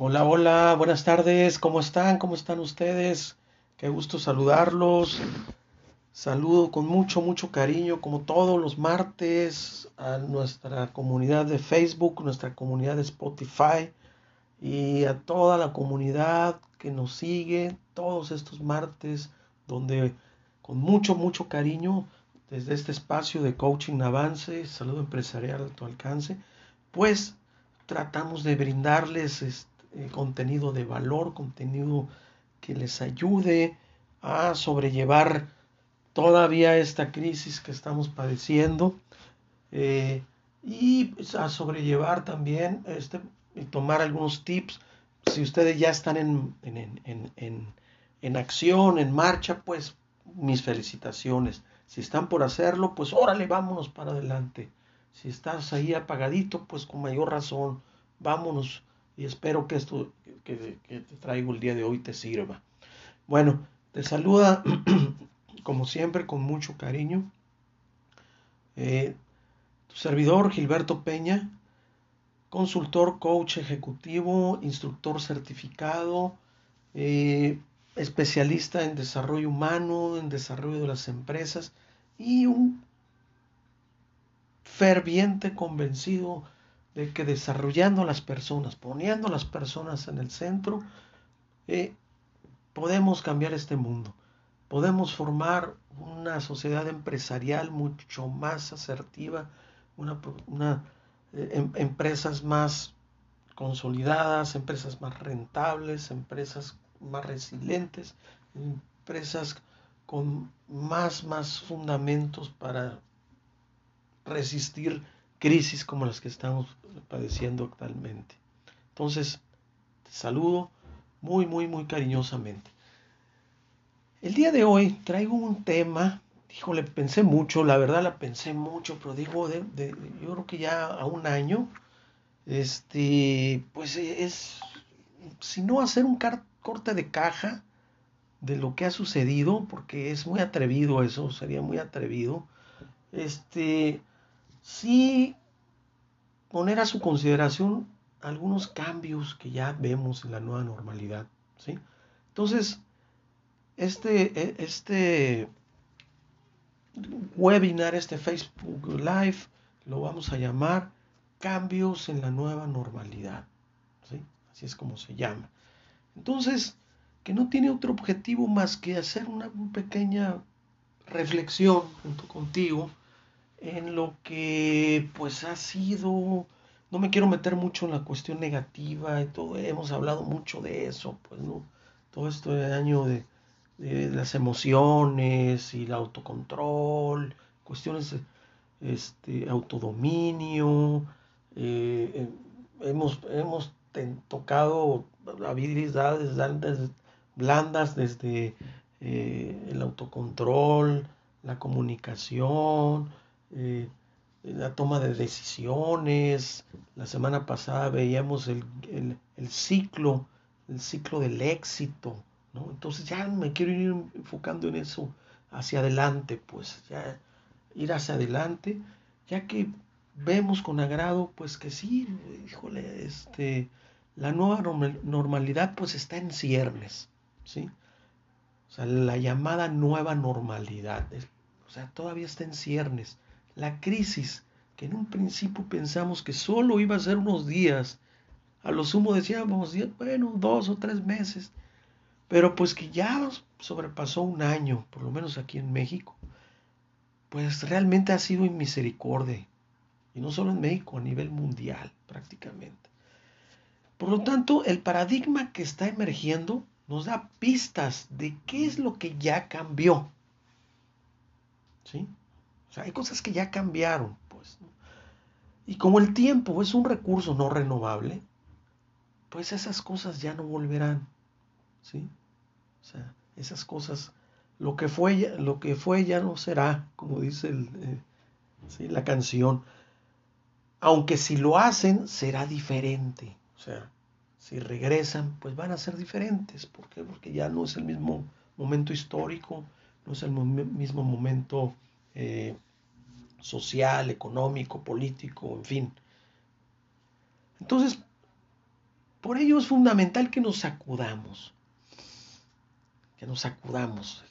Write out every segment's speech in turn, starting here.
Hola, hola, buenas tardes, ¿cómo están? ¿Cómo están ustedes? Qué gusto saludarlos. Saludo con mucho, mucho cariño, como todos los martes, a nuestra comunidad de Facebook, nuestra comunidad de Spotify y a toda la comunidad que nos sigue todos estos martes, donde con mucho, mucho cariño, desde este espacio de coaching avance, saludo empresarial a tu alcance, pues tratamos de brindarles este, contenido de valor, contenido que les ayude a sobrellevar todavía esta crisis que estamos padeciendo eh, y pues, a sobrellevar también este, y tomar algunos tips. Si ustedes ya están en, en, en, en, acción, en marcha, pues mis felicitaciones. Si están por hacerlo, pues órale, vámonos para adelante. Si estás ahí apagadito, pues con mayor razón, vámonos. Y espero que esto que, te traigo el día de hoy te sirva. Bueno, te saluda como siempre con mucho cariño eh, tu servidor Gilberto Peña consultor, coach ejecutivo, instructor certificado, eh, especialista en desarrollo humano, en desarrollo de las empresas y un ferviente convencido de que desarrollando a las personas, poniendo a las personas en el centro, eh, podemos cambiar este mundo. Podemos formar una sociedad empresarial mucho más asertiva, una, eh, em, empresas más consolidadas, empresas más rentables, empresas más resilientes, empresas con más, más fundamentos para resistir crisis como las que estamos padeciendo actualmente. Entonces, te saludo muy, muy, muy cariñosamente. El día de hoy traigo un tema híjole, pensé mucho, la verdad la pensé mucho, pero digo, de, yo creo que ya a un año, este, pues es, si no hacer un corte de caja de lo que ha sucedido, porque es muy atrevido eso, sería muy atrevido, este, sí poner a su consideración algunos cambios que ya vemos en la nueva normalidad, ¿sí? Entonces, este, e, este webinar, este Facebook Live, lo vamos a llamar Cambios en la Nueva Normalidad. Así es como se llama. Entonces, que no tiene otro objetivo más que hacer una, pequeña reflexión junto contigo en lo que pues ha sido, no me quiero meter mucho en la cuestión negativa y todo, hemos hablado mucho de eso, pues no, todo este año de, de las emociones y el autocontrol, cuestiones de este, autodominio. Eh, eh, hemos, hemos tocado habilidades blandas desde eh, el autocontrol, la comunicación, la toma de decisiones. La semana pasada veíamos el, el ciclo, el ciclo del éxito, entonces ya me quiero ir enfocando en eso hacia adelante, pues ya ir hacia adelante, ya que vemos con agrado, pues que sí, híjole, este, la nueva normalidad pues está en ciernes, ¿sí? O sea, la llamada nueva normalidad, o sea, todavía está en ciernes. La crisis, que en un principio pensamos que solo iba a ser unos días, a lo sumo decíamos, bueno, dos o tres meses, pero pues que ya sobrepasó un año, por lo menos aquí en México, pues realmente ha sido en misericordia. Y no solo en México, a nivel mundial prácticamente. Por lo tanto, el paradigma que está emergiendo nos da pistas de qué es lo que ya cambió. ¿Sí? O hay cosas que ya cambiaron, pues. Y como el tiempo es un recurso no renovable, pues esas cosas ya no volverán. ¿Sí? O sea, esas cosas, lo que fue, lo que fue ya no será, como dice eh, la canción. Aunque si lo hacen, será diferente. O sea, si regresan, pues van a ser diferentes. ¿Por qué? Porque ya no es el mismo momento histórico, no es el mismo momento eh, social, económico, político, en fin. Entonces, por ello es fundamental que nos sacudamos, que nos sacudamos,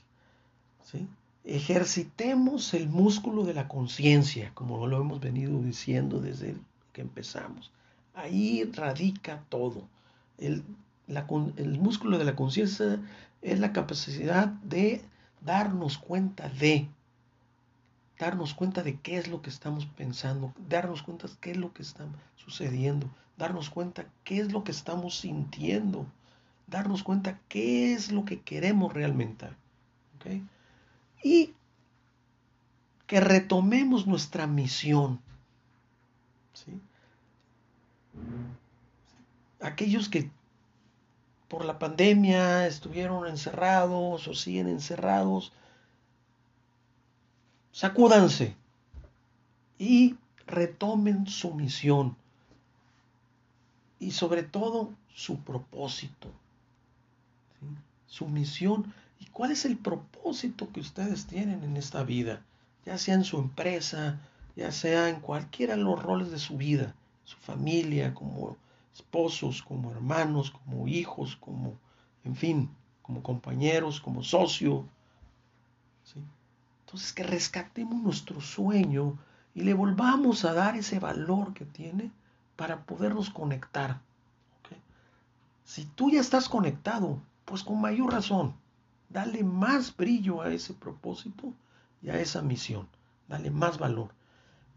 ¿sí? Ejercitemos el músculo de la conciencia, como lo hemos venido diciendo desde que empezamos. Ahí radica todo. El, el músculo de la conciencia es la capacidad de darnos cuenta de, darnos cuenta de qué es lo que estamos pensando, darnos cuenta de qué es lo que está sucediendo, darnos cuenta qué es lo que estamos sintiendo, darnos cuenta qué es lo que queremos realmente. Y que retomemos nuestra misión. Aquellos que por la pandemia estuvieron encerrados o siguen encerrados, sacúdanse y retomen su misión y sobre todo su propósito, su misión. Y cuál es el propósito que ustedes tienen en esta vida, ya sea en su empresa, ya sea en cualquiera de los roles de su vida, su familia, como esposos, como hermanos, como hijos, como, en fin, como compañeros, como socio. Entonces que rescatemos nuestro sueño y le volvamos a dar ese valor que tiene para podernos conectar. Si tú ya estás conectado, pues con mayor razón, dale más brillo a ese propósito y a esa misión, dale más valor.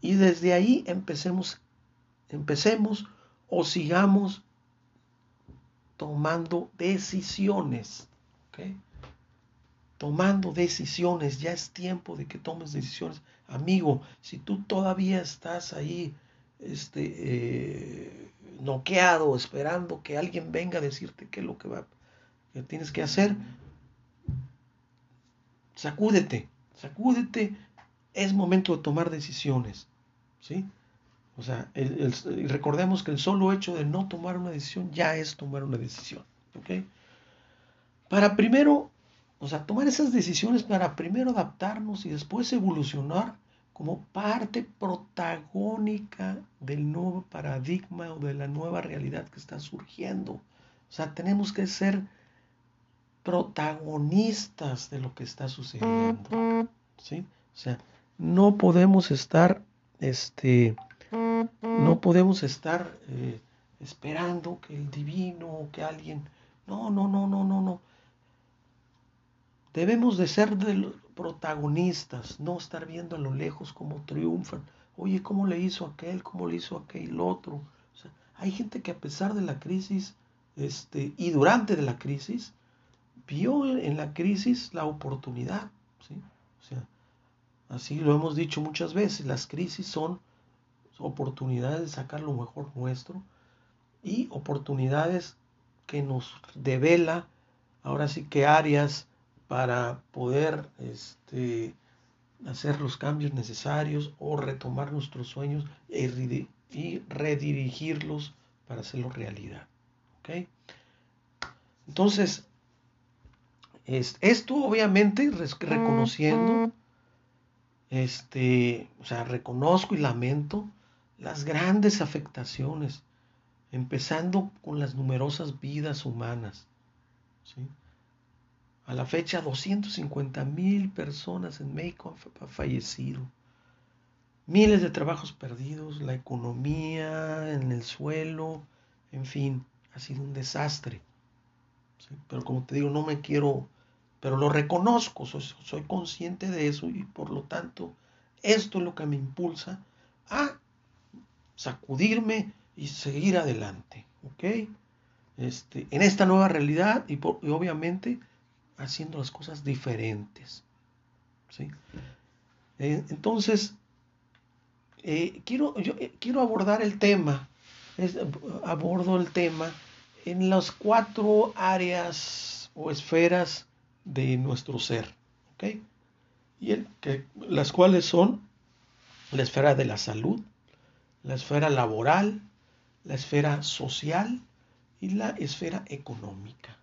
Y desde ahí empecemos, empecemos o sigamos tomando decisiones. Tomando decisiones, ya es tiempo de que tomes decisiones. Amigo, si tú todavía estás ahí este, eh, noqueado, esperando que alguien venga a decirte qué es lo que, va, que tienes que hacer, sacúdete, sacúdete, es momento de tomar decisiones. ¿sí? O sea, recordemos que el solo hecho de no tomar una decisión ya es tomar una decisión. ¿ok? Para primero, o sea, tomar esas decisiones para primero adaptarnos y después evolucionar como parte protagónica del nuevo paradigma o de la nueva realidad que está surgiendo. O sea, tenemos que ser protagonistas de lo que está sucediendo. ¿sí? O sea, no podemos estar este, no podemos estar eh, esperando que el divino, que alguien... No, no, no, no, no, no. Debemos de ser de los protagonistas, no estar viendo a lo lejos cómo triunfan. Oye, ¿cómo le hizo aquel? ¿Cómo le hizo aquel otro? Hay gente que a pesar de la crisis, este, y durante de la crisis, vio en la crisis la oportunidad. ¿sí? O sea, así lo hemos dicho muchas veces, las crisis son oportunidades de sacar lo mejor nuestro y oportunidades que nos devela ahora sí que áreas para poder este, hacer los cambios necesarios o retomar nuestros sueños y redirigirlos para hacerlo realidad. ¿okay? Entonces, esto obviamente reconociendo, este, o sea, reconozco y lamento las grandes afectaciones, empezando con las numerosas vidas humanas. A la fecha, 250 mil personas en México han fallecido. Miles de trabajos perdidos, la economía en el suelo, en fin, ha sido un desastre. Pero como te digo, no me quiero, pero lo reconozco, soy consciente de eso y por lo tanto, esto es lo que me impulsa a sacudirme y seguir adelante, ¿ok? Este, en esta nueva realidad y, obviamente haciendo las cosas diferentes, ¿sí? Eh, entonces, eh, quiero, yo, eh, quiero abordar el tema, abordo el tema en las cuatro áreas o esferas de nuestro ser, ¿ok? Y el, que, las cuales son la esfera de la salud, la esfera laboral, la esfera social y la esfera económica.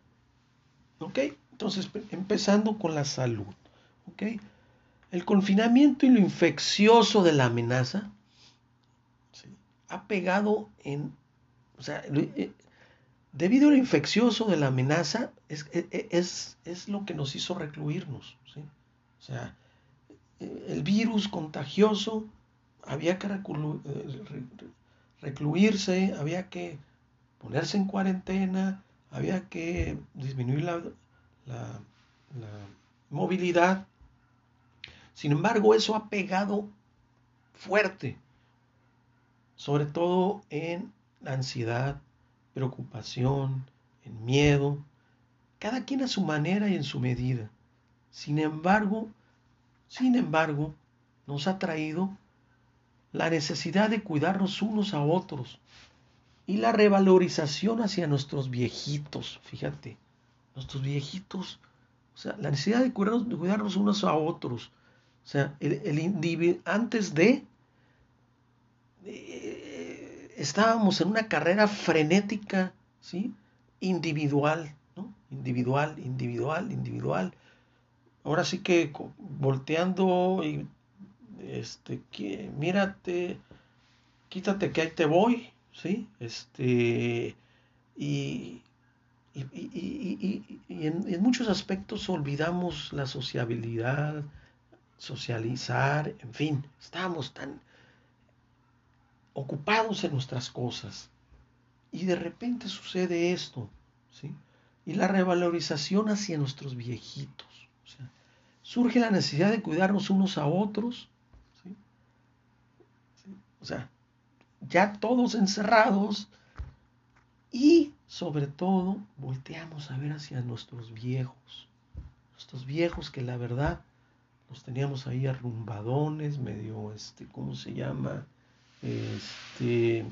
¿Ok? Entonces, empezando con la salud. ¿Ok? El confinamiento y lo infeccioso de la amenaza ha pegado en, o sea, eh, debido al infeccioso de la amenaza, es, e, e, es, es, lo que nos hizo recluirnos. ¿sí? O sea, el virus contagioso había que eh, recluirse, había que ponerse en cuarentena, había que disminuir la, la, movilidad. Sin embargo, eso ha pegado fuerte, sobre todo en la ansiedad, preocupación, en miedo, cada quien a su manera y en su medida. Sin embargo, sin embargo, nos ha traído la necesidad de cuidarnos unos a otros y la revalorización hacia nuestros viejitos, fíjate, nuestros viejitos, o sea, la necesidad de cuidarnos, unos a otros, o sea, el, individuo, antes de, eh, estábamos en una carrera frenética, ¿sí? Individual, ¿no? Individual, individual, individual. Ahora sí que volteando y este, que, mírate, quítate que ahí te voy, ¿sí? Este, y, y, en, muchos aspectos olvidamos la sociabilidad, socializar, en fin, estamos tan ocupados en nuestras cosas. Y de repente sucede esto, ¿sí? Y la revalorización hacia nuestros viejitos. surge la necesidad de cuidarnos unos a otros, o sea, ya todos encerrados y sobre todo volteamos a ver hacia nuestros viejos, nuestros viejos que la verdad los teníamos ahí arrumbadones, medio, este, ¿cómo se llama? Este,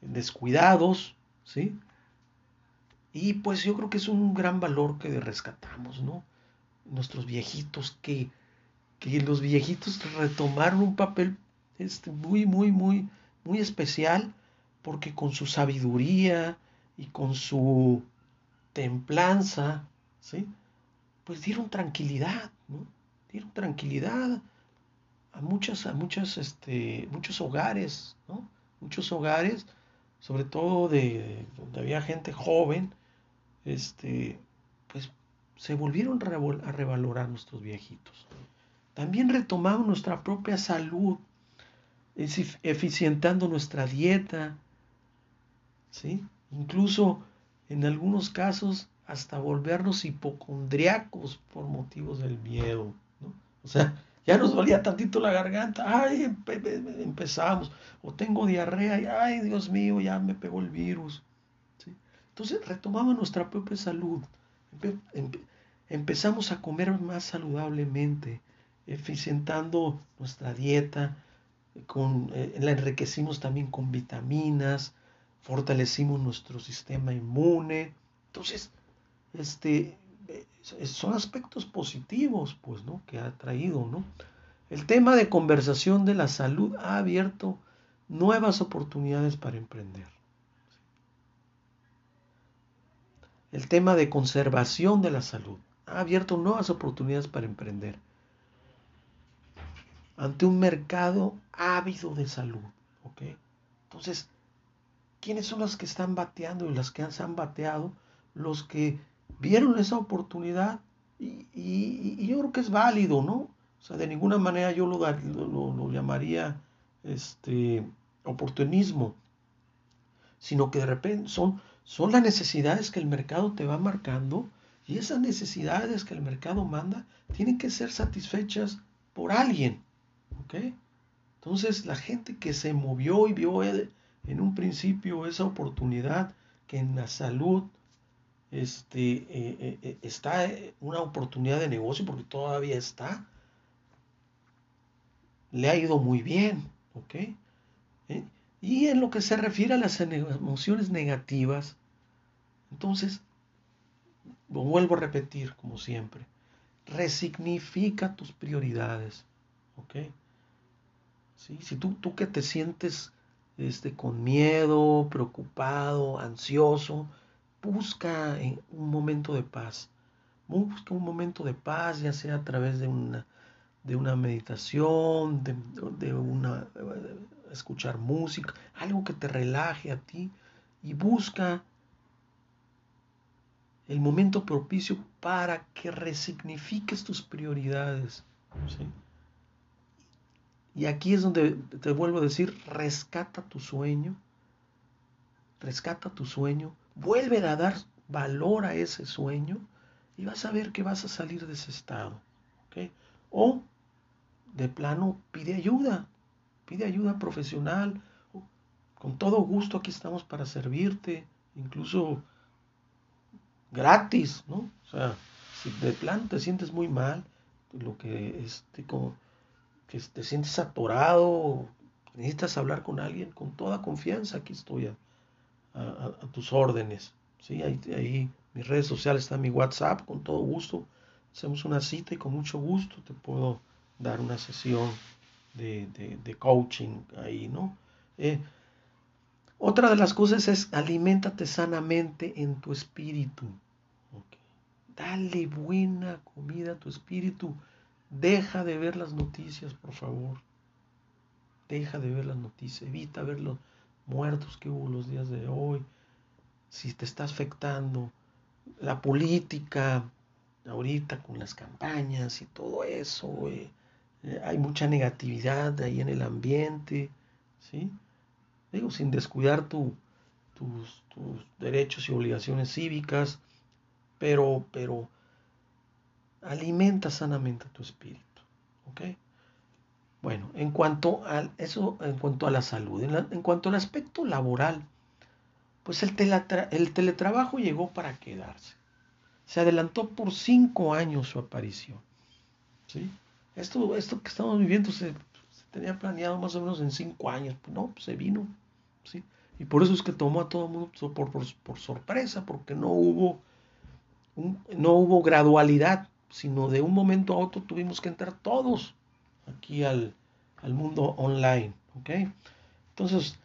descuidados, ¿sí? Y pues yo creo que es un gran valor que rescatamos, ¿no? Nuestros viejitos, que, que los viejitos retomaron un papel este, muy, muy, muy, muy especial, porque con su sabiduría y con su templanza, ¿sí? Pues dieron tranquilidad, ¿no? Dieron tranquilidad a muchas, a muchas, este, muchos hogares, ¿no? Muchos hogares, sobre todo de donde había gente joven, este, pues se volvieron a revalorar nuestros viejitos. También retomamos nuestra propia salud, eficientando nuestra dieta, ¿sí? Incluso en algunos casos hasta volvernos hipocondriacos por motivos del miedo, ¿no? O sea, ya nos dolía tantito la garganta, ay, empezamos, o tengo diarrea, y, ay, Dios mío, ya me pegó el virus. ¿sí? Entonces retomamos nuestra propia salud, empezamos a comer más saludablemente, eficientando nuestra dieta, con, eh, la enriquecimos también con vitaminas, fortalecimos nuestro sistema inmune. Entonces, este, eh, son aspectos positivos, pues, ¿no? Que ha traído, ¿no? El tema de conversación de la salud ha abierto nuevas oportunidades para emprender. El tema de conservación de la salud ha abierto nuevas oportunidades para emprender ante un mercado ávido de salud. ¿ok? Entonces, ¿quiénes son las que están bateando y las que han bateado? Los que vieron esa oportunidad y, yo creo que es válido, ¿no? O sea, de ninguna manera yo lo, lo, llamaría este, oportunismo, sino que de repente son, son las necesidades que el mercado te va marcando y esas necesidades que el mercado manda tienen que ser satisfechas por alguien. Entonces la gente que se movió y vio en un principio esa oportunidad que en la salud este, eh, eh, eh, está una oportunidad de negocio porque todavía está, le ha ido muy bien, ¿ok? Y en lo que se refiere a las emociones negativas, entonces, vuelvo a repetir como siempre, resignifica tus prioridades, ¿ok? Si tú, tú que te sientes este, con miedo, preocupado, ansioso, busca un momento de paz. Busca un momento de paz, ya sea a través de una, de una meditación, de, de una, escuchar música, algo que te relaje a ti y busca el momento propicio para que resignifiques tus prioridades. Y aquí es donde te vuelvo a decir, rescata tu sueño, rescata tu sueño, vuelve a dar valor a ese sueño y vas a ver que vas a salir de ese estado. O de plano pide ayuda, pide ayuda profesional. Con todo gusto aquí estamos para servirte, incluso gratis, ¿no? O sea, si de plano te sientes muy mal, lo que este, como que te sientes atorado, necesitas hablar con alguien, con toda confianza, aquí estoy a, tus órdenes. ¿sí? Ahí, ahí mis redes sociales están mi WhatsApp, con todo gusto. Hacemos una cita y con mucho gusto te puedo dar una sesión de, coaching ahí, ¿no? Eh, otra de las cosas es aliméntate sanamente en tu espíritu. Dale buena comida a tu espíritu. Deja de ver las noticias, por favor. Deja de ver las noticias. Evita ver los muertos que hubo los días de hoy. Si te está afectando la política, ahorita con las campañas y todo eso, eh, eh, hay mucha negatividad ahí en el ambiente, ¿sí? Digo, sin descuidar tus, tus, derechos y obligaciones cívicas, pero, pero alimenta sanamente tu espíritu, ¿ok? Bueno, en cuanto a eso, en cuanto a la salud, en, cuanto al aspecto laboral, pues el, el teletrabajo llegó para quedarse. Se adelantó por cinco años su aparición. ¿sí? Esto, esto que estamos viviendo se, tenía planeado más o menos en cinco años. Pues no, pues se vino. ¿sí? Y por eso es que tomó a todo el mundo por, por, sorpresa, porque no hubo, no hubo gradualidad, sino de un momento a otro tuvimos que entrar todos aquí al, al mundo online. ¿okay? Entonces,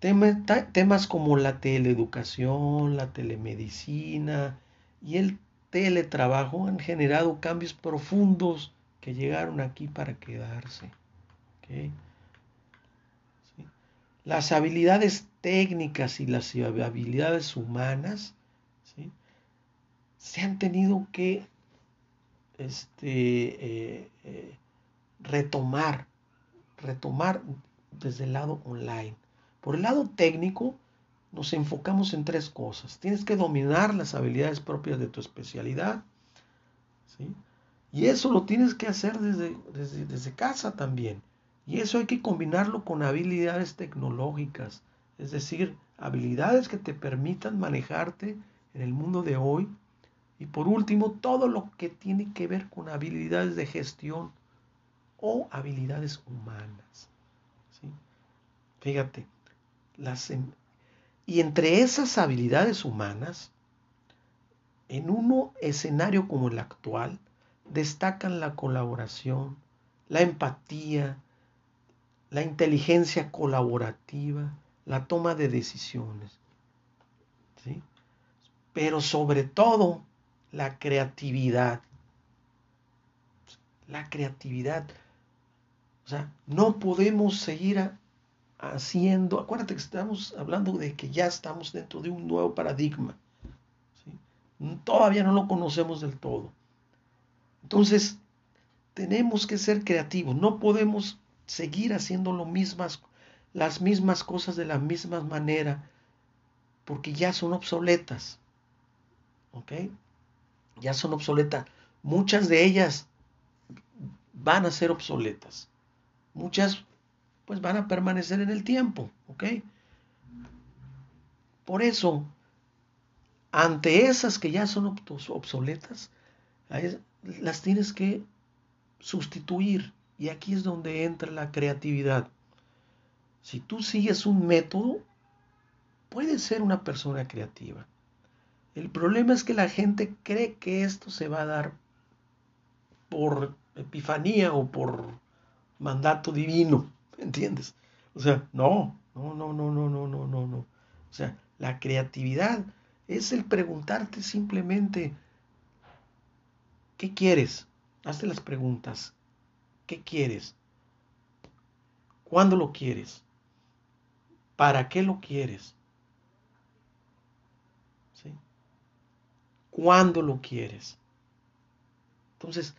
temas como la teleeducación, la telemedicina y el teletrabajo han generado cambios profundos que llegaron aquí para quedarse. Las habilidades técnicas y las habilidades humanas se han tenido que este, eh, eh, retomar, retomar desde el lado online. Por el lado técnico, nos enfocamos en tres cosas. Tienes que dominar las habilidades propias de tu especialidad. ¿sí? Y eso lo tienes que hacer desde, desde, casa también. Y eso hay que combinarlo con habilidades tecnológicas, es decir, habilidades que te permitan manejarte en el mundo de hoy. Y por último, todo lo que tiene que ver con habilidades de gestión o habilidades humanas. ¿sí? Fíjate, las, em, y entre esas habilidades humanas, en un escenario como el actual, destacan la colaboración, la empatía, la inteligencia colaborativa, la toma de decisiones. ¿sí? Pero sobre todo la creatividad. La creatividad. O sea, no podemos seguir haciendo, acuérdate que estamos hablando de que ya estamos dentro de un nuevo paradigma. Todavía no lo conocemos del todo. Entonces, tenemos que ser creativos, no podemos seguir haciendo lo mismas, las mismas cosas de la misma manera, porque ya son obsoletas. ¿Ok? Ya son obsoletas. Muchas de ellas van a ser obsoletas. Muchas pues van a permanecer en el tiempo. ¿Ok? Por eso, ante esas que ya son obsoletas, las tienes que sustituir. Y aquí es donde entra la creatividad. Si tú sigues un método, puedes ser una persona creativa. El problema es que la gente cree que esto se va a dar por epifanía o por mandato divino, ¿entiendes? O sea, no, no, no, no, no, no, no, no, no. O sea, la creatividad es el preguntarte simplemente, ¿Qué quieres? Hazte las preguntas. ¿Qué quieres? ¿Cuándo lo quieres? ¿Para qué lo quieres? Cuándo lo quieres. Entonces,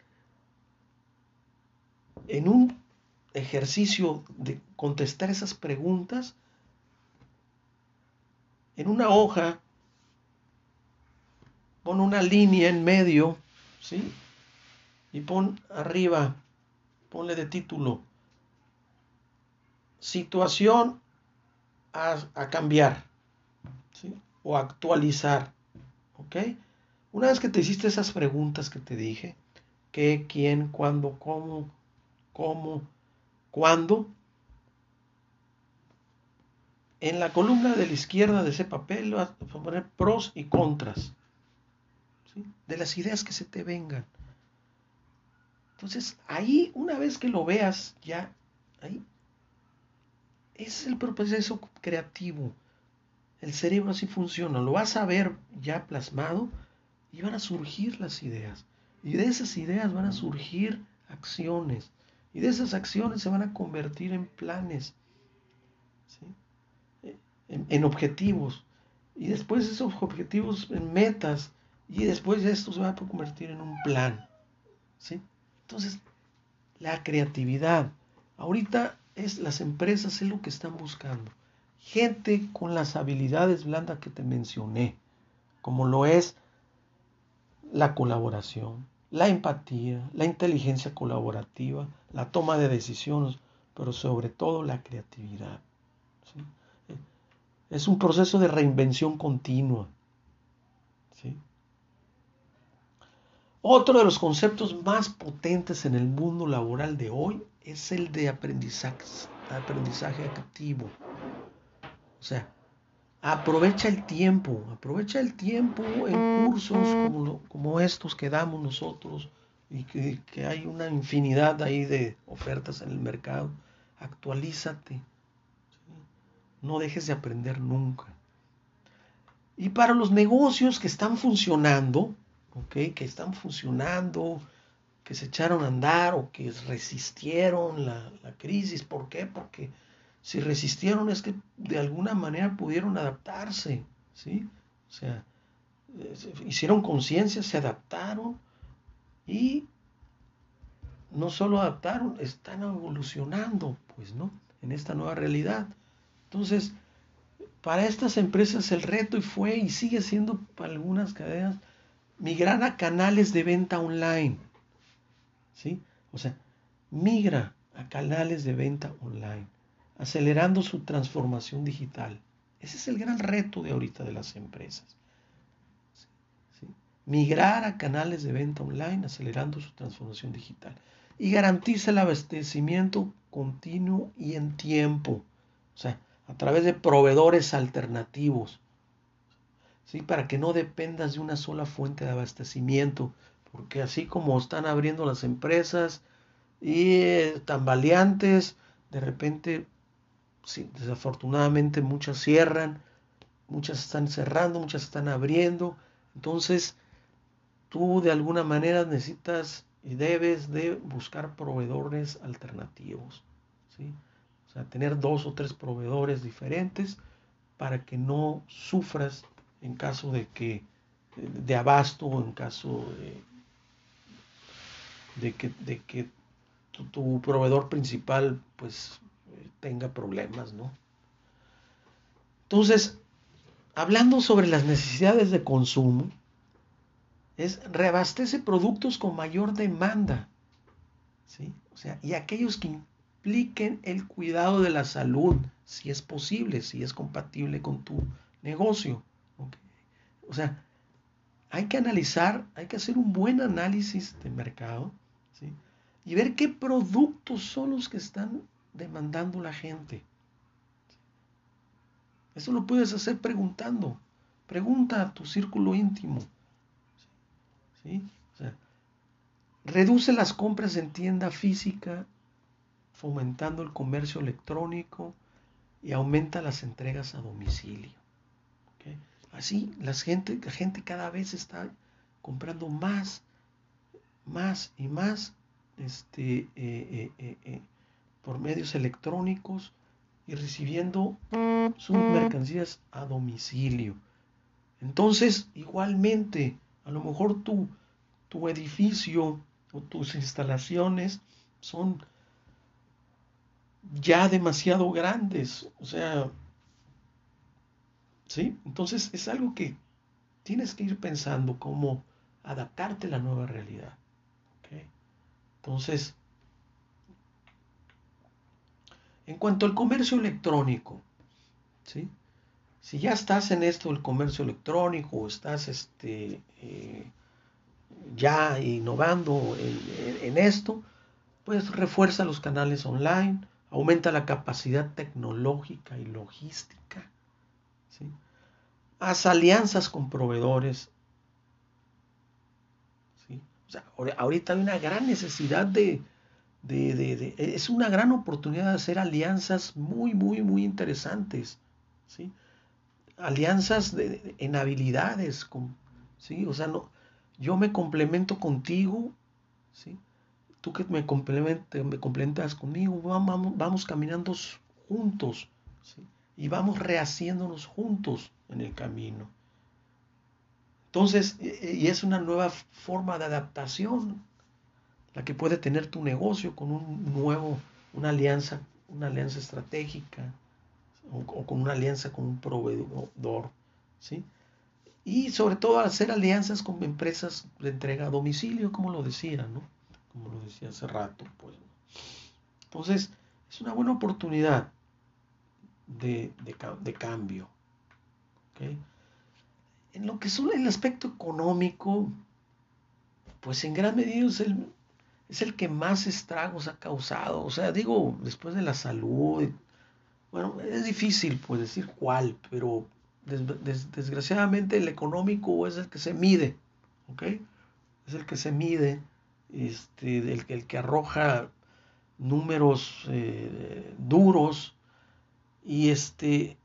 en un ejercicio de contestar esas preguntas, en una hoja, pon una línea en medio, ¿sí? Y pon arriba, ponle de título, situación a, cambiar, ¿sí? O actualizar, ¿ok? Una vez que te hiciste esas preguntas que te dije, qué, quién, cuándo, cómo, cómo, cuándo, en la columna de la izquierda de ese papel vas a poner pros y contras de las ideas que se te vengan. Entonces, ahí, una vez que lo veas, ya, ahí, es el proceso creativo. El cerebro así funciona. Lo vas a ver ya plasmado y van a surgir las ideas. Y de esas ideas van a surgir acciones. Y de esas acciones se van a convertir en planes. en, objetivos y después esos objetivos en metas y después esto se va a convertir en un plan. Entonces, la creatividad. Ahorita es las empresas es lo que están buscando. Gente con las habilidades blandas que te mencioné, como lo es la colaboración, la empatía, la inteligencia colaborativa, la toma de decisiones, pero sobre todo la creatividad. ¿sí? Es un proceso de reinvención continua. Otro de los conceptos más potentes en el mundo laboral de hoy es el de aprendizaje, aprendizaje activo. O sea, aprovecha el tiempo, aprovecha el tiempo en cursos como, como estos que damos nosotros y que, que, hay una infinidad ahí de ofertas en el mercado. Actualízate, no dejes de aprender nunca. Y para los negocios que están funcionando, ¿ok? Que están funcionando, que se echaron a andar o que resistieron la, crisis. ¿Por qué? Porque si resistieron es que de alguna manera pudieron adaptarse, ¿sí? O sea, eh, hicieron conciencia, se adaptaron y no solo adaptaron, están evolucionando, pues, ¿no? En esta nueva realidad. Entonces, para estas empresas el reto y fue y sigue siendo para algunas cadenas migrar a canales de venta online. ¿Sí? O sea, migra a canales de venta online, acelerando su transformación digital. Ese es el gran reto de ahorita de las empresas. Migrar a canales de venta online, acelerando su transformación digital. Y garantiza el abastecimiento continuo y en tiempo. O sea, a través de proveedores alternativos, ¿sí? para que no dependas de una sola fuente de abastecimiento, porque así como están abriendo las empresas y eh, tambaleantes, de repente, desafortunadamente muchas cierran, muchas están cerrando, muchas están abriendo, entonces tú de alguna manera necesitas y debes de buscar proveedores alternativos, ¿sí? O sea, tener dos o tres proveedores diferentes para que no sufras en caso de que de abasto o en caso de, que, de que tu, proveedor principal pues tenga problemas, ¿no? Entonces, hablando sobre las necesidades de consumo, es reabastece productos con mayor demanda, ¿sí? O sea, y aquellos que impliquen el cuidado de la salud, si es posible, si es compatible con tu negocio. O sea, hay que analizar, hay que hacer un buen análisis de mercado y ver qué productos son los que están demandando la gente. Eso lo puedes hacer preguntando. Pregunta a tu círculo íntimo. ¿sí? O sea, reduce las compras en tienda física fomentando el comercio electrónico y aumenta las entregas a domicilio. Así la gente, la gente cada vez está comprando más, más y más este, eh, eh, eh, por medios electrónicos y recibiendo sus mercancías a domicilio. Entonces, igualmente, A lo mejor tu, tu edificio o tus instalaciones son ya demasiado grandes. O sea, ¿sí? Entonces es algo que tienes que ir pensando cómo adaptarte a la nueva realidad. Entonces, en cuanto al comercio electrónico, ¿sí? si ya estás en esto del comercio electrónico o estás este, eh, ya innovando en, esto, pues refuerza los canales online, aumenta la capacidad tecnológica y logística, haz alianzas con proveedores. O sea, ahorita hay una gran necesidad de, es una gran oportunidad de hacer alianzas muy, muy, muy interesantes. ¿sí? alianzas de, en habilidades, ¿sí? O sea, no, yo me complemento contigo, ¿sí? Tú que me, me complementas conmigo, vamos, vamos caminando juntos, ¿sí? Y vamos rehaciéndonos juntos en el camino. Entonces, y es una nueva forma de adaptación la que puede tener tu negocio con un nuevo, una alianza, una alianza estratégica, o, con una alianza con un proveedor, ¿sí? Y sobre todo hacer alianzas con empresas de entrega a domicilio, como lo decía, ¿no? Como lo decía hace rato, pues. Entonces, es una buena oportunidad de, cambio. En lo que es el aspecto económico, pues en gran medida es el, es el que más estragos ha causado. O sea, digo, después de la salud, bueno, es difícil pues decir cuál, pero desgraciadamente el económico es el que se mide, ¿ok? Es el que se mide, este, el, el que arroja números eh, duros y este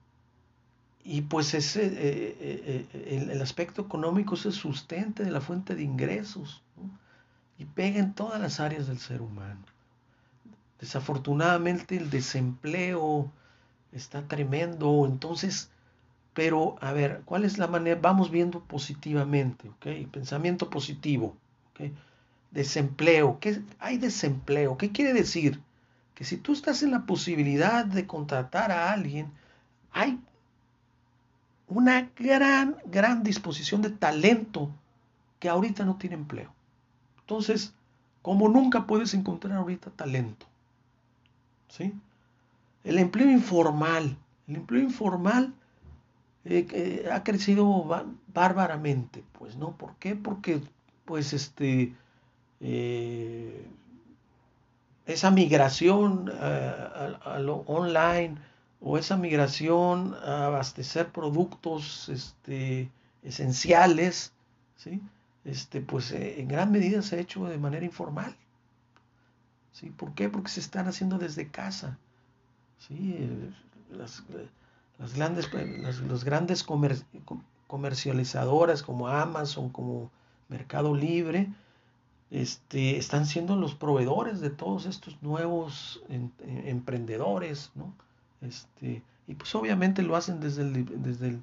y pues ese eh, eh, el, aspecto económico es el sustente de la fuente de ingresos y pega en todas las áreas del ser humano. Desafortunadamente el desempleo, está tremendo. Entonces, pero a ver, ¿cuál es la manera? Vamos viendo positivamente, ¿ok? Pensamiento positivo. Desempleo, ¿qué hay desempleo? ¿Qué quiere decir? Que si tú estás en la posibilidad de contratar a alguien, hay una gran, gran disposición de talento que ahorita no tiene empleo. Entonces, como nunca puedes encontrar ahorita talento, ¿sí? El empleo informal. El empleo informal eh, ha crecido bárbaramente, pues, ¿no? ¿Por qué? Porque, pues, este, eh, esa migración eh, a, lo online o esa migración a abastecer productos este, esenciales, ¿sí? Este, pues en gran medida se ha hecho de manera informal. ¿sí? ¿Por qué? Porque se están haciendo desde casa. ¿sí? Las, grandes, los grandes comercializadoras como Amazon, como Mercado Libre, este, están siendo los proveedores de todos estos nuevos emprendedores, ¿no? Este, y pues obviamente lo hacen desde, desde,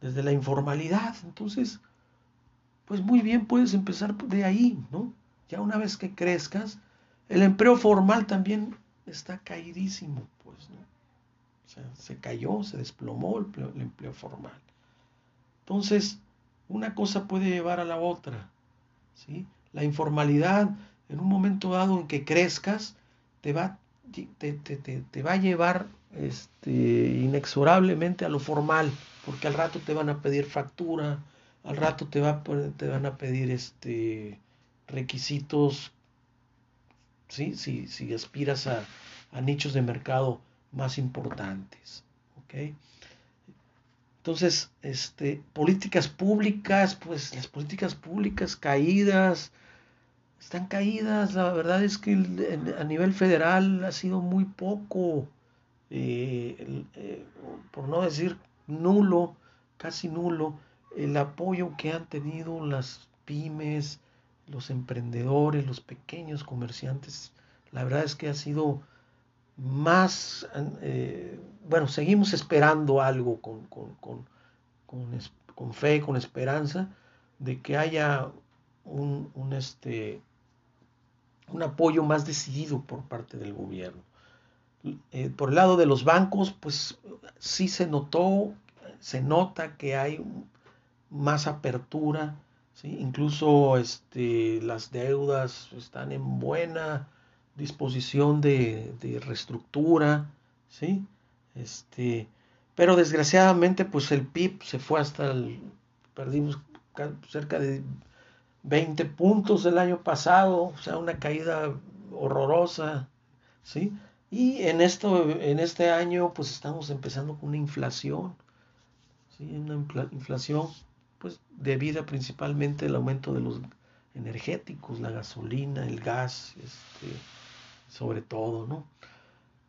desde la informalidad. Entonces, pues muy bien puedes empezar de ahí, ¿no? Ya una vez que crezcas, el empleo formal también está caidísimo, pues, ¿no? O sea, se cayó, se desplomó el empleo, formal. Entonces, una cosa puede llevar a la otra, ¿sí? La informalidad, en un momento dado en que crezcas, te va, te, te, va a llevar este, inexorablemente a lo formal, porque al rato te van a pedir factura, al rato te, te van a pedir este, requisitos ¿sí? si, si aspiras a, nichos de mercado más importantes. Entonces, este, políticas públicas, pues las políticas públicas caídas, están caídas. La verdad es que a nivel federal ha sido muy poco, eh, eh, por no decir nulo, casi nulo, el apoyo que han tenido las pymes, los emprendedores, los pequeños comerciantes, la verdad es que ha sido más, eh, bueno, seguimos esperando algo con, con, con, con, fe, con esperanza, de que haya un, un, este, un apoyo más decidido por parte del gobierno. Eh, por el lado de los bancos, pues sí se notó, se nota que hay más apertura, ¿sí? incluso este, las deudas están en buena disposición de, de reestructura, ¿sí? Este, pero desgraciadamente, pues el PIB se fue hasta el, perdimos cerca de 20 puntos el año pasado, o sea, una caída horrorosa, ¿sí? Y en, esto, en este año, pues estamos empezando con una inflación, ¿sí? Una inflación, pues debida principalmente al aumento de los energéticos, la gasolina, el gas, este, sobre todo, ¿no?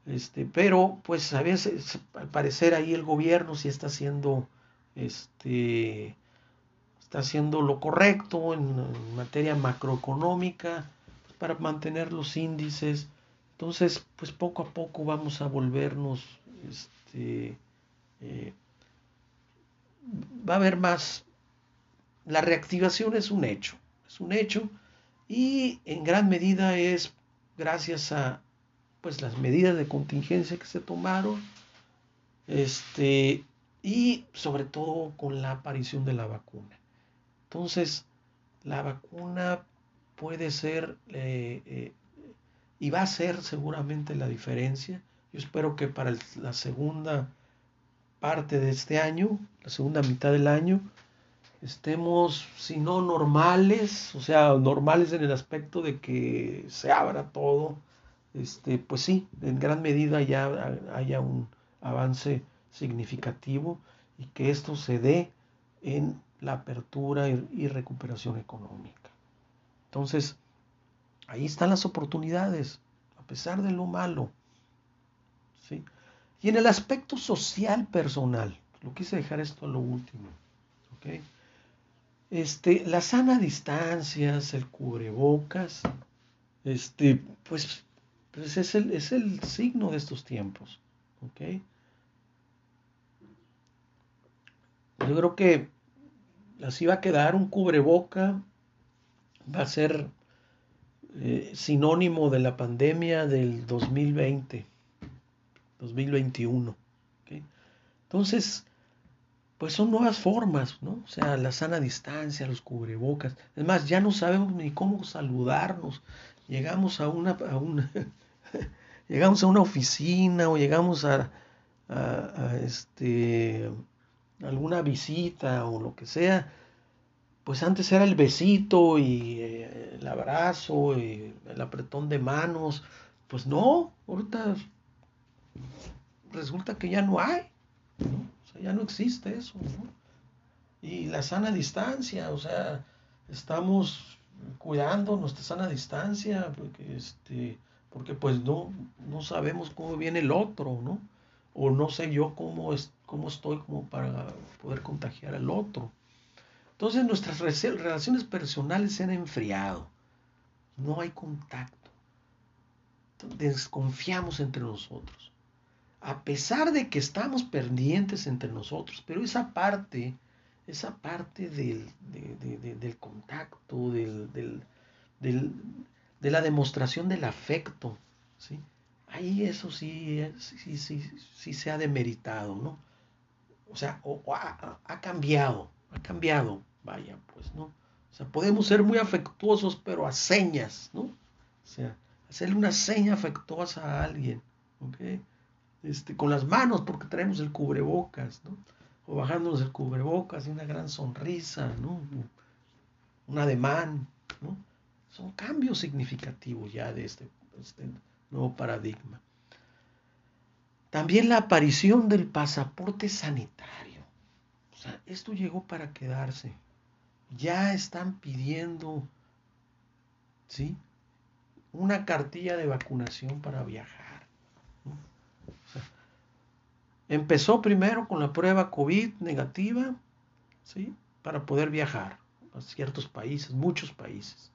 Este, pero pues a veces, al parecer ahí el gobierno sí está haciendo, este, está haciendo lo correcto en, materia macroeconómica pues, para mantener los índices. Entonces, pues poco a poco vamos a volvernos, este, eh, va a haber más, la reactivación es un hecho, es un hecho y en gran medida es gracias a pues las medidas de contingencia que se tomaron este y sobre todo con la aparición de la vacuna. Entonces la vacuna puede ser eh, eh, y va a ser seguramente la diferencia. Yo espero que para la segunda parte de este año la segunda mitad del año estemos si no normales o sea normales en el aspecto de que se abra todo este, pues sí, en gran medida ya haya un avance significativo y que esto se dé en la apertura y, recuperación económica. Entonces, ahí están las oportunidades, a pesar de lo malo. ¿sí? Y en el aspecto social personal, lo quise dejar esto a lo último. ¿okay? Este, la sana distancias, el cubrebocas, este, pues pues es el, es el signo de estos tiempos. ¿ok? Yo creo que así va a quedar un cubreboca, va a ser eh, sinónimo de la pandemia del 2020, 2021. ¿okay? Entonces, pues son nuevas formas, ¿no? O sea, la sana distancia, los cubrebocas. Es más, ya no sabemos ni cómo saludarnos. Llegamos a una, a una llegamos a una oficina o llegamos a, este, alguna visita o lo que sea, pues antes era el besito y eh, el abrazo y el apretón de manos, pues no, ahorita resulta que ya no hay, Ya no existe eso. Y la sana distancia, o sea, estamos cuidando nuestra sana distancia, porque este, porque pues no, no sabemos cómo viene el otro, ¿no? O no sé yo cómo, es, cómo estoy como para poder contagiar al otro. Entonces nuestras relaciones personales se han enfriado. No hay contacto. Desconfiamos entre nosotros. A pesar de que estamos pendientes entre nosotros, pero esa parte, esa parte del, del contacto, del, del, de la demostración del afecto, ¿sí? Ahí eso sí, sí, sí, sí se ha demeritado, ¿no? O sea, ha, cambiado, ha cambiado, vaya, pues, ¿no? O sea, podemos ser muy afectuosos, pero a señas, ¿no? O sea, hacerle una seña afectuosa a alguien, ¿ok? Este, con las manos, porque traemos el cubrebocas, ¿no? O bajándonos el cubrebocas y una gran sonrisa, ¿no? Un ademán, ¿no? Son cambios significativos ya de este, este, nuevo paradigma. También la aparición del pasaporte sanitario. O sea, esto llegó para quedarse. Ya están pidiendo, ¿sí? Una cartilla de vacunación para viajar. Empezó primero con la prueba COVID negativa, ¿sí? Para poder viajar a ciertos países, muchos países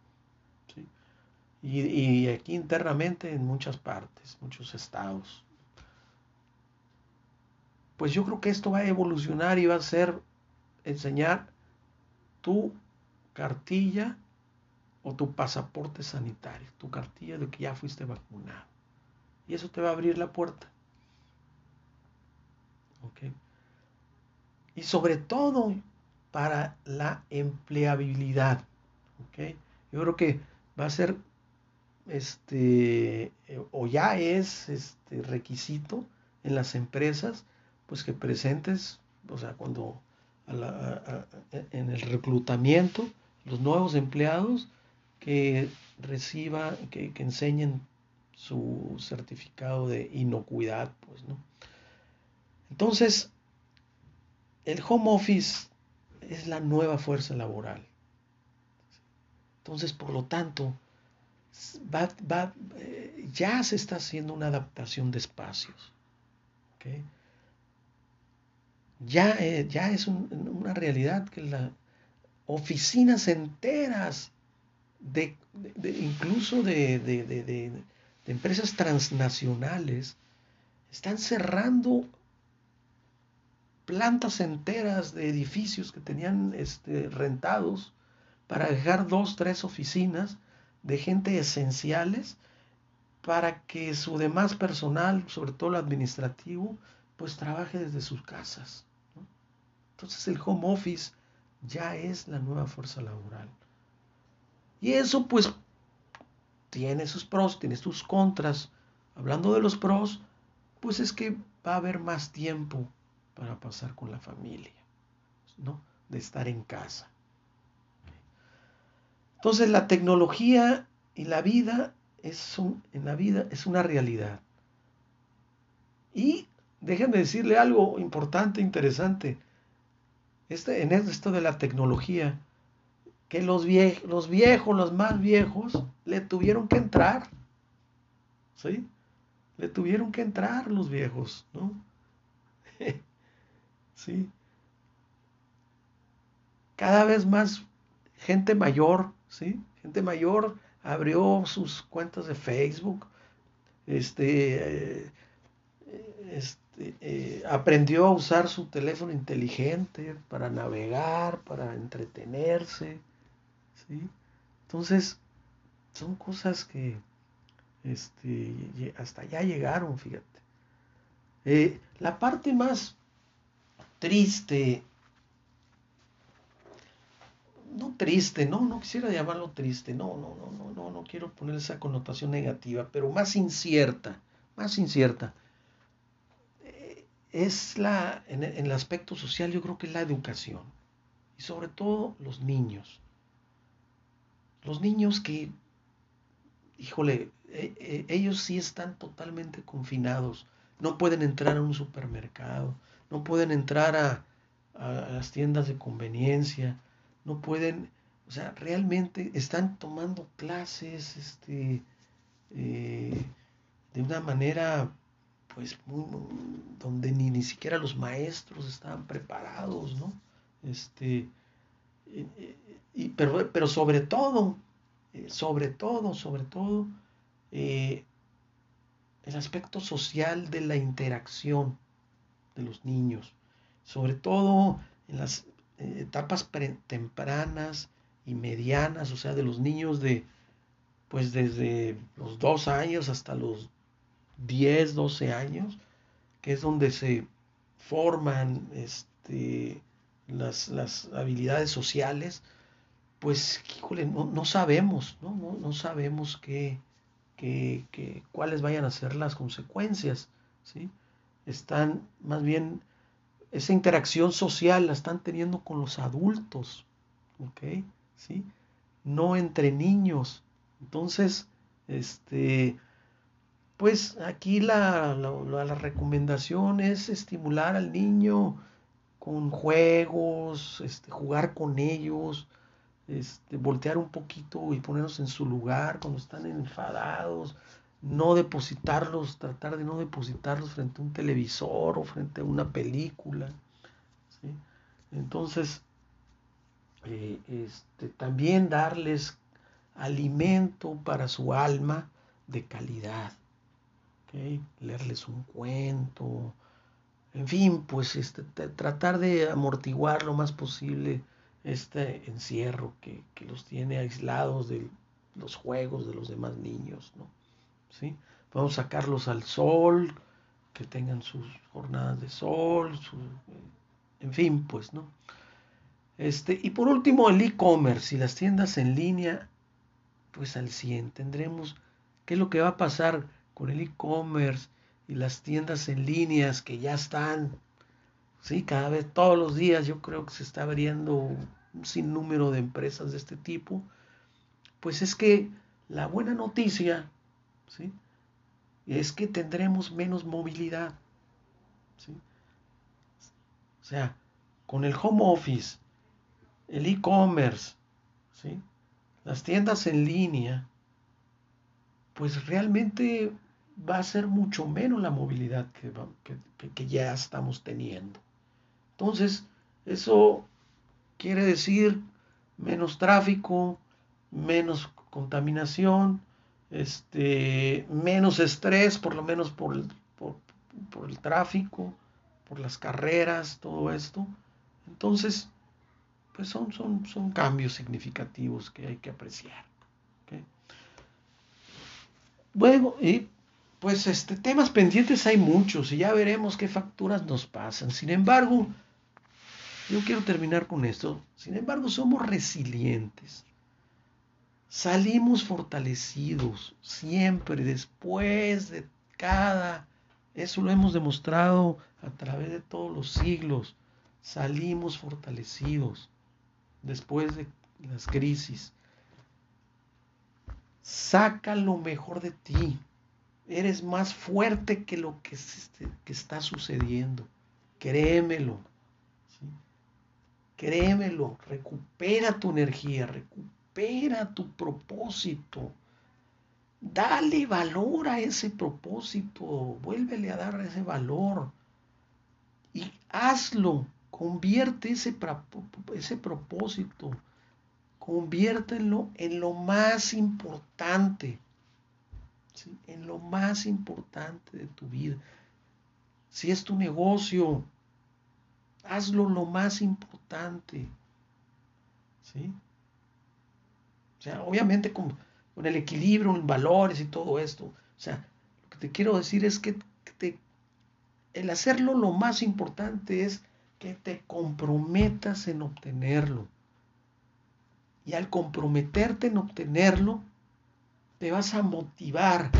y, aquí internamente en muchas partes, muchos estados. Pues yo creo que esto va a evolucionar y va a ser enseñar tú cartilla o tu pasaporte sanitario, tu cartilla de que ya fuiste vacunado. Y eso te va a abrir la puerta. ¿Ok? Y sobre todo para la empleabilidad. ¿Ok? Yo creo que va a ser este o ya es este requisito en las empresas pues que presentes o sea cuando en el reclutamiento los nuevos empleados que reciba que, que, enseñen su certificado de inocuidad pues no entonces el home office es la nueva fuerza laboral entonces por lo tanto va, eh, ya se está haciendo una adaptación de espacios. Ya, eh, ya es una realidad que las oficinas enteras, de, incluso de, de, empresas transnacionales, están cerrando plantas enteras de edificios que tenían este, rentados para dejar dos, tres oficinas de gente esenciales para que su demás personal, sobre todo el administrativo, pues trabaje desde sus casas. Entonces el home office ya es la nueva fuerza laboral. Y eso pues tiene sus pros, tiene sus contras. Hablando de los pros, pues es que va a haber más tiempo para pasar con la familia, ¿no? De estar en casa. Entonces la tecnología y la vida es en la vida es una realidad. Y déjenme decirle algo importante, interesante. Este, en esto de la tecnología, que los, los viejos, los más viejos, le tuvieron que entrar. ¿Sí? Le tuvieron que entrar los viejos, ¿no? sí. Cada vez más gente mayor ¿sí? Gente mayor abrió sus cuentas de Facebook, este, eh, este eh, aprendió a usar su teléfono inteligente para navegar, para entretenerse, ¿sí? Entonces, son cosas que este, hasta allá llegaron, fíjate. Eh, la parte más triste no triste, no, no quisiera llamarlo triste, no, no, no, no, no, no quiero poner esa connotación negativa, pero más incierta, más incierta. Eh, es la, en, el aspecto social, yo creo que es la educación, y sobre todo los niños. Los niños que, híjole, e, e, ellos sí están totalmente confinados, no pueden entrar a un supermercado, no pueden entrar a, a las tiendas de conveniencia, no pueden, o sea, realmente están tomando clases, este, eh, de una manera, pues, muy, donde ni, ni siquiera los maestros estaban preparados, ¿no? Este, y, pero, pero sobre todo, eh, sobre todo, sobre todo, eh, el aspecto social de la interacción de los niños, sobre todo en las etapas tempranas y medianas, o sea, de los niños de, pues desde los dos años hasta los 10, 12 años, que es donde se forman este, las, las habilidades sociales, pues, no, no sabemos, ¿no? No, no sabemos qué, qué, cuáles vayan a ser las consecuencias, ¿sí? Están más bien esa interacción social la están teniendo con los adultos, ¿ok? ¿Sí? No entre niños. Entonces, este, pues aquí la, la, recomendación es estimular al niño con juegos, este, jugar con ellos, este, voltear un poquito y ponernos en su lugar cuando están enfadados, no depositarlos, tratar de no depositarlos frente a un televisor o frente a una película. Entonces, eh, este, también darles alimento para su alma de calidad. Leerles un cuento. En fin, pues este, tratar de amortiguar lo más posible este encierro que, los tiene aislados de los juegos de los demás niños, ¿no? ¿Sí? A sacarlos al sol, que tengan sus jornadas de sol, en fin, pues, ¿no? Este, y por último, el e-commerce y las tiendas en línea, pues al 100. Tendremos qué es lo que va a pasar con el e-commerce y las tiendas en líneas que ya están, sí, cada vez, todos los días, yo creo que se está abriendo un sinnúmero de empresas de este tipo, pues es que la buena noticia ¿sí? es que tendremos menos movilidad. ¿sí? O sea, con el home office, el e-commerce, ¿sí? las tiendas en línea, pues realmente va a ser mucho menos la movilidad que, que, que ya estamos teniendo. Entonces, eso Quiere decir menos tráfico, menos contaminación, este, menos estrés, por lo menos por el, por, el tráfico, por las carreras, todo esto. Entonces, pues son, son, son cambios significativos que hay que apreciar. Bueno, y pues este, temas pendientes hay muchos y ya veremos qué facturas nos pasan. Sin embargo, yo quiero terminar con esto. Sin embargo, somos resilientes. Salimos fortalecidos siempre después de cada... Eso lo hemos demostrado a través de todos los siglos. Salimos fortalecidos después de las crisis. Saca lo mejor de ti. Eres más fuerte que lo que, que está sucediendo. Créemelo. Créemelo, recupera tu energía, recupera tu propósito. Dale valor a ese propósito, vuélvele a dar ese valor. Y hazlo, convierte ese, ese propósito, conviértelo en lo más importante, en lo más importante de tu vida. Si es tu negocio, hazlo lo más importante. ¿Sí? Sea, obviamente con, el equilibrio en valores y todo esto. O sea, lo que te quiero decir es que el hacerlo lo más importante es que te comprometas en obtenerlo. Y al comprometerte en obtenerlo, te vas a motivar,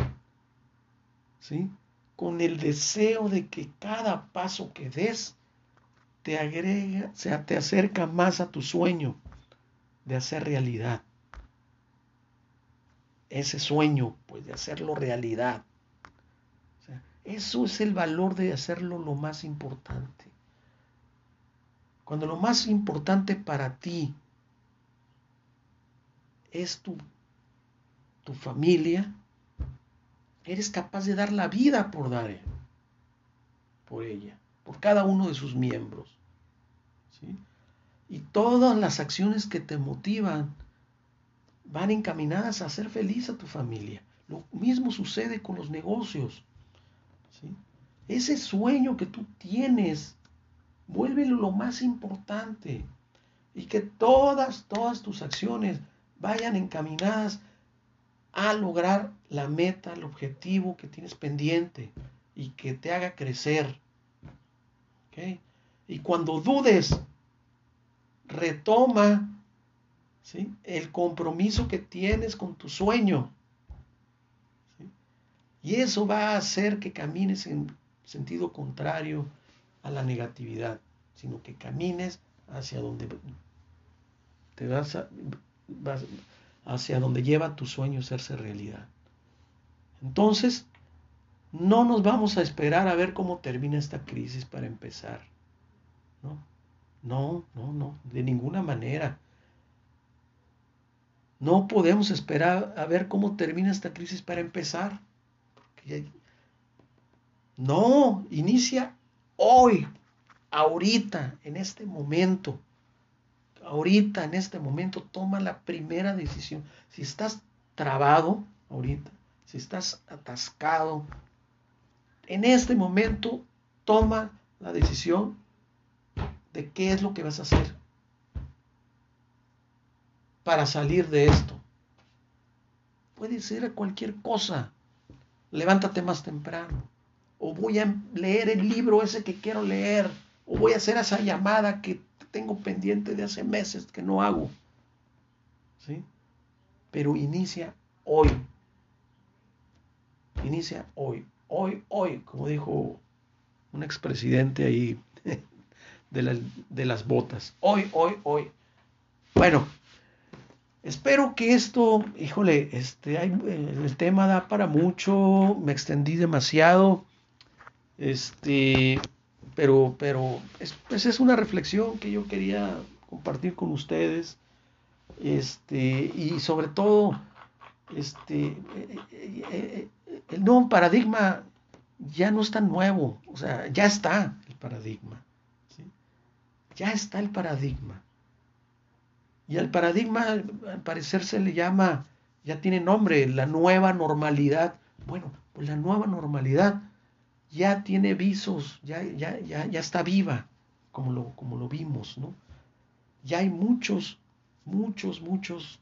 ¿sí? Con el deseo de que cada paso que des te agrega, o sea, te acerca más a tu sueño de hacer realidad. Ese sueño, pues, de hacerlo realidad. eso es el valor de hacerlo lo más importante. Cuando lo más importante para ti es tu, tu familia, eres capaz de dar la vida por dar por ella, por cada uno de sus miembros. Y todas las acciones que te motivan van encaminadas a hacer feliz a tu familia. Lo mismo sucede con los negocios. Ese sueño que tú tienes, vuélvelo lo más importante. Y que todas, todas tus acciones vayan encaminadas a lograr la meta, el objetivo que tienes pendiente y que te haga crecer. Y cuando dudes, retoma el compromiso que tienes con tu sueño. Y eso va a hacer que camines en sentido contrario a la negatividad, sino que camines hacia donde te vas, hacia donde lleva tu sueño a hacerse realidad. Entonces, no nos vamos a esperar a ver cómo termina esta crisis para empezar. ¿no? No, no, no, de ninguna manera. No podemos esperar a ver cómo termina esta crisis para empezar. No, inicia hoy, ahorita, en este momento. Ahorita, en este momento, toma la primera decisión. Si estás trabado ahorita, si estás atascado, en este momento toma la decisión de qué es lo que vas a hacer. Para salir de esto? Puede ser cualquier cosa. Levántate más temprano. O voy a leer el libro ese que quiero leer. O voy a hacer esa llamada que tengo pendiente de hace meses que no hago. ¿Sí? Pero inicia hoy. Inicia hoy. Hoy, hoy, como dijo un expresidente ahí de, de las botas. Hoy, hoy, hoy. Bueno, Espero que esto, híjole, este, hay, el tema da para mucho, me extendí demasiado, este, pero, pero es, pues es una reflexión que yo quería compartir con ustedes, este, y sobre todo, este, el nuevo paradigma ya no es tan nuevo, o sea, ya está el paradigma, ya está el paradigma. Y al paradigma, al parecer, se le llama, ya tiene nombre, la nueva normalidad. Bueno, pues la nueva normalidad ya tiene visos, ya, ya, ya, ya está viva, como lo, como lo vimos, ¿no? Ya hay muchos, muchos, muchos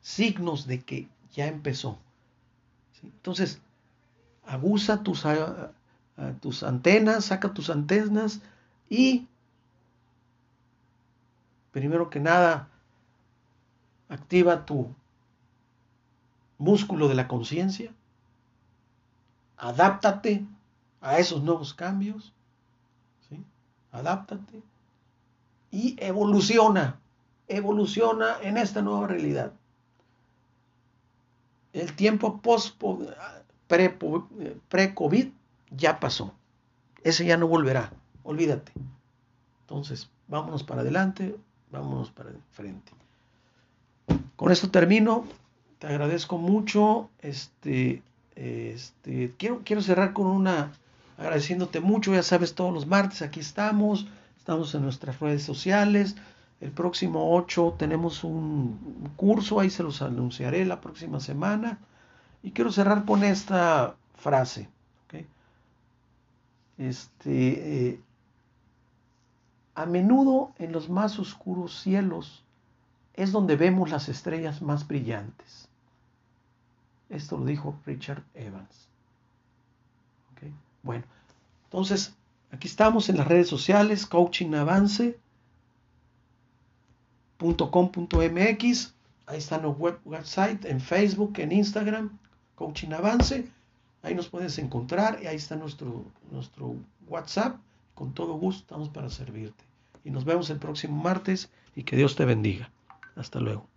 signos de que ya empezó. Entonces, abusa tus, tus antenas, saca tus antenas y primero que nada, activa tu músculo de la conciencia, adáptate a esos nuevos cambios, ¿sí? adáptate y evoluciona, evoluciona en esta nueva realidad. El tiempo pre-COVID ya pasó. Ese ya no volverá. Olvídate. Entonces, vámonos para adelante, vámonos para el frente. Con esto termino. Te agradezco mucho. Este, este, quiero, quiero cerrar con una agradeciéndote mucho. Ya sabes, todos los martes aquí estamos. Estamos en nuestras redes sociales. El próximo 8 tenemos un curso, ahí se los anunciaré la próxima semana. Y quiero cerrar con esta frase. Este, eh, a menudo en los más oscuros cielos es donde vemos las estrellas más brillantes. Esto lo dijo Richard Evans. Bueno, entonces aquí estamos en las redes sociales, coachingavance.com.mx. Ahí está nuestro website, en Facebook, en Instagram, Coaching Avance. Ahí nos puedes encontrar y ahí está nuestro, nuestro WhatsApp con todo gusto estamos para servirte. Y nos vemos el próximo martes y que Dios te bendiga. Hasta luego.